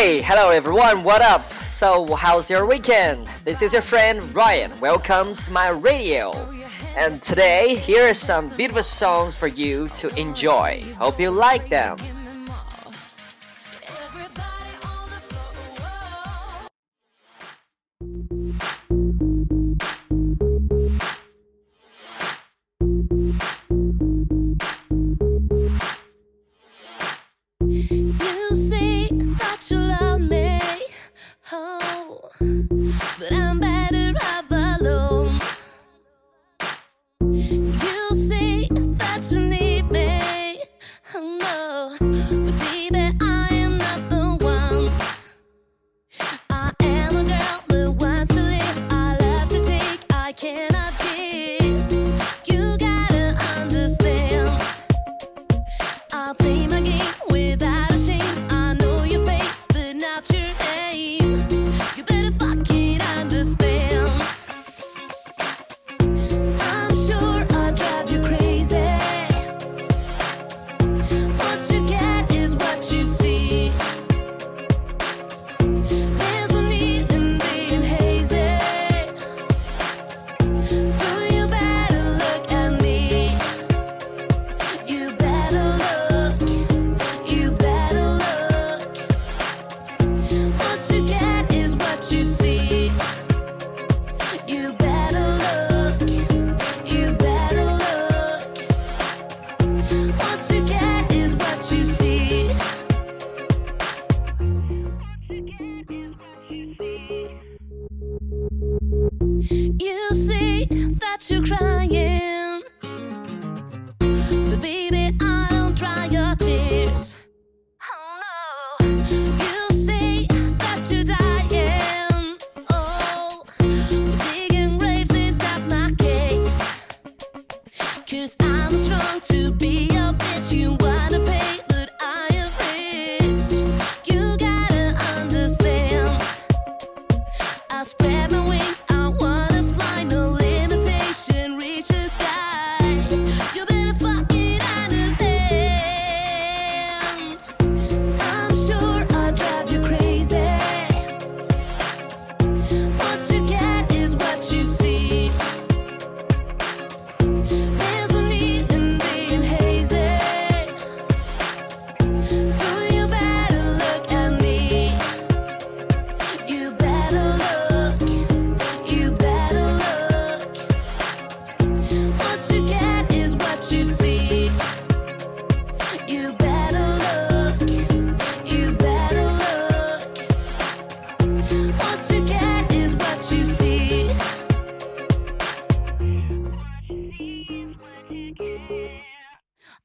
Hey, hello everyone, what up? So, how's your weekend? This is your friend Ryan. Welcome to my radio. And today, here are some beautiful songs for you to enjoy. Hope you like them.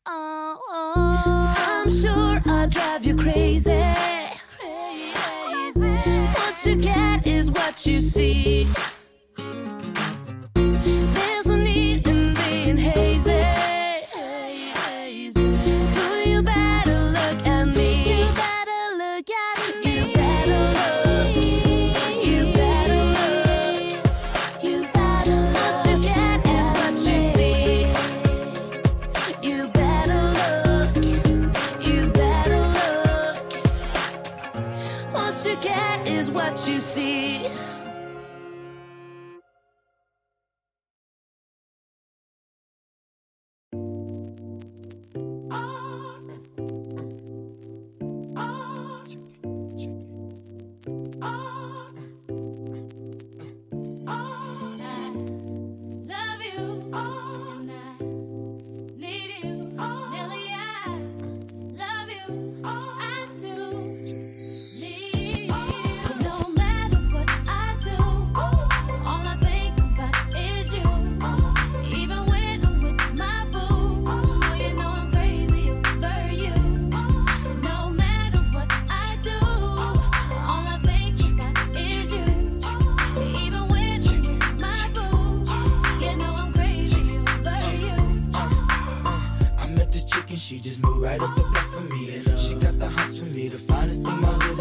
Oh, oh. I'm sure I drive you crazy. crazy. What you get is what you see. There's no need in being hazy. So you better look at me. You better look at me. You better look. You better look. You better look. What you get is what you see. You better what you see.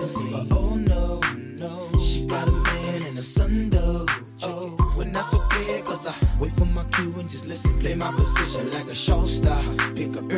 But oh no, no, she got a man and a son though. Oh, when that's okay, cause I wait for my cue and just listen. Play my position like a show star. Pick up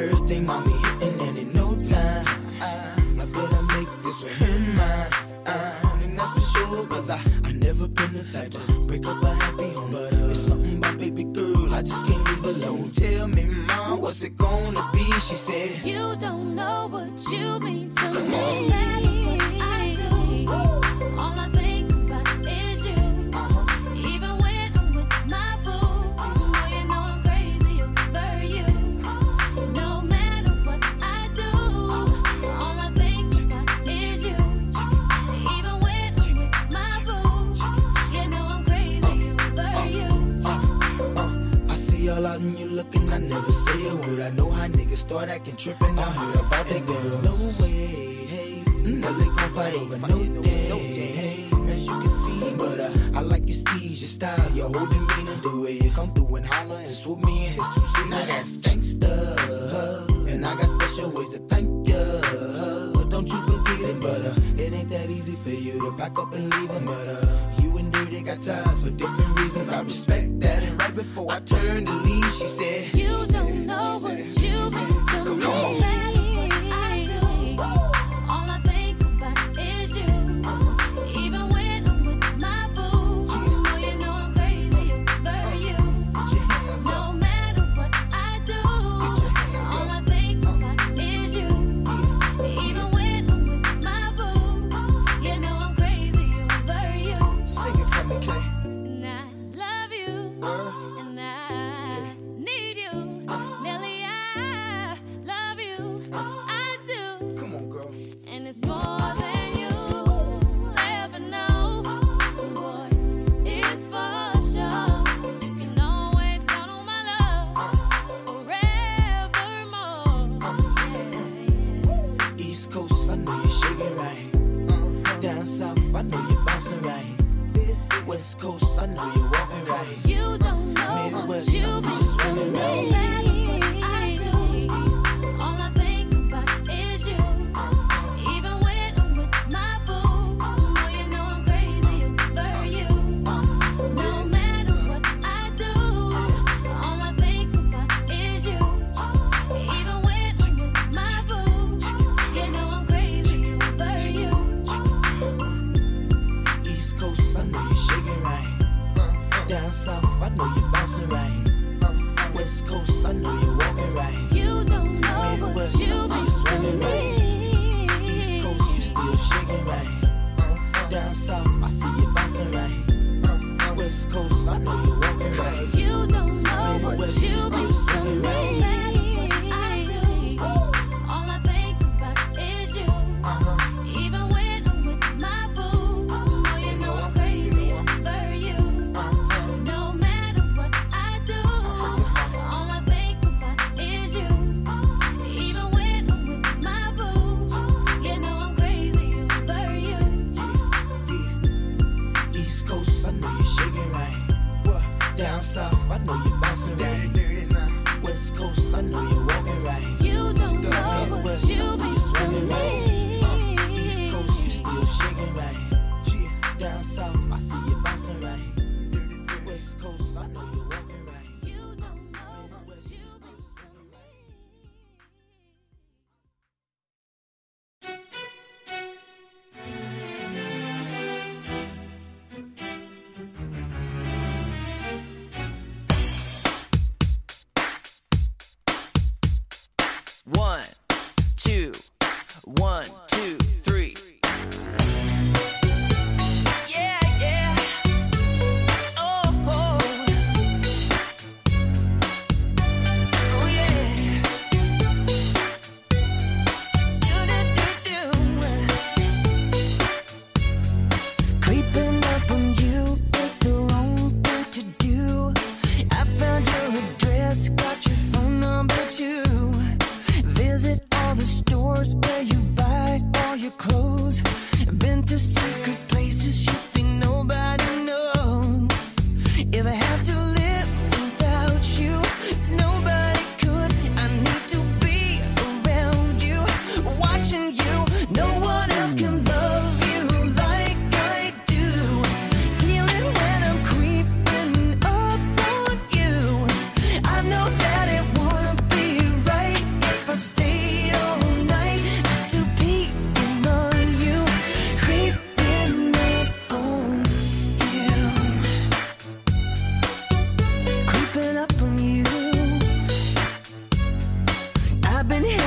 your whole demeanor. The way you come through and holler and swoop me in his two seats. Now that's gangsta. And I got special ways to thank you. Don't you forget it, but uh, it ain't that easy for you to back up and leave him. But uh, you and Dirty got ties for different reasons. I respect that. And right before I turned to leave, she said, You she don't said, know what you've been to me. Come on. I've been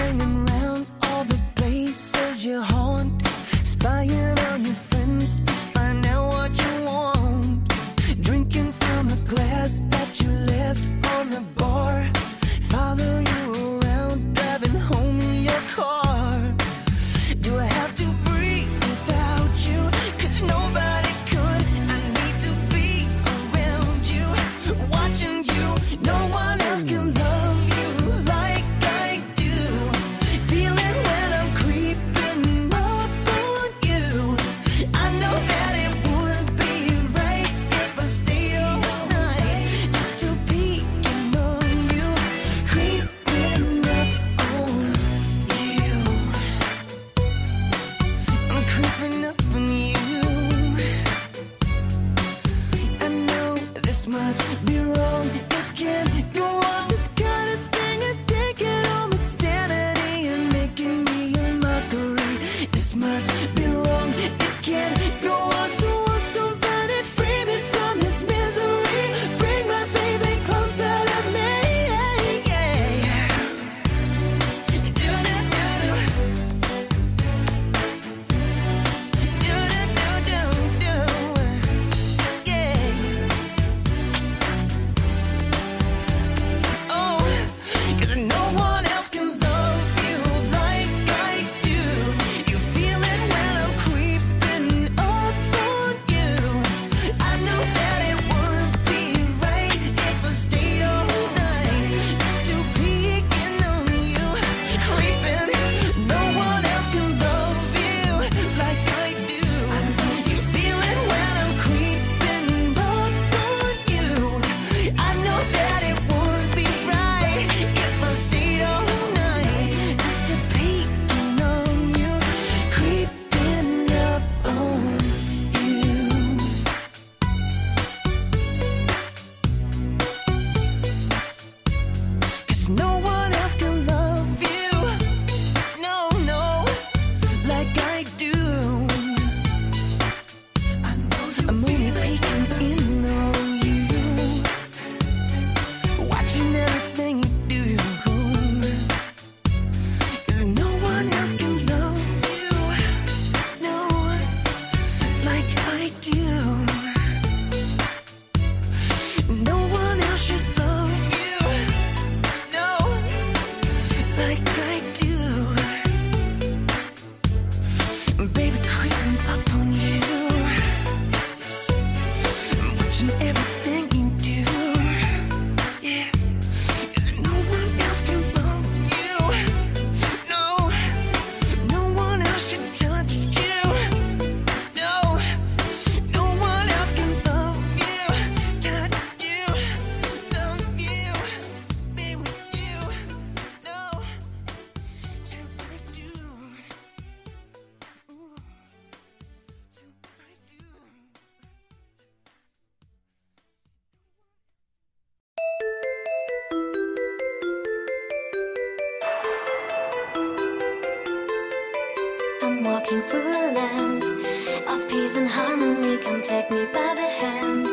harmony, come take me by the hand.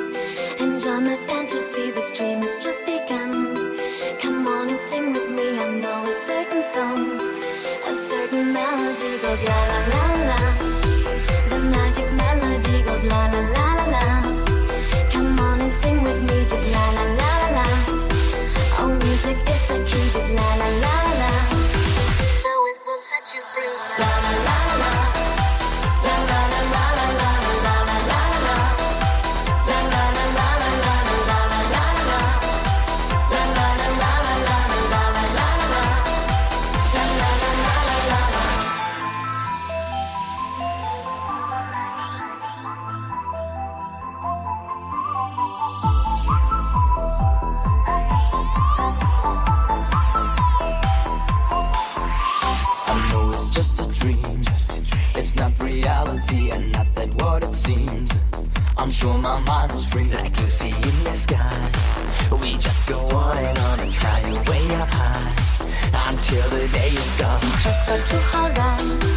Enjoy my fantasy, this dream has just begun. Come on and sing with me, I know a certain song, a certain melody goes la la la. I'm sure my mind is free like Lucy in the sky. We just go on and on and fly away up high until the day is gone. Just go to hold on.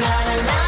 la la la.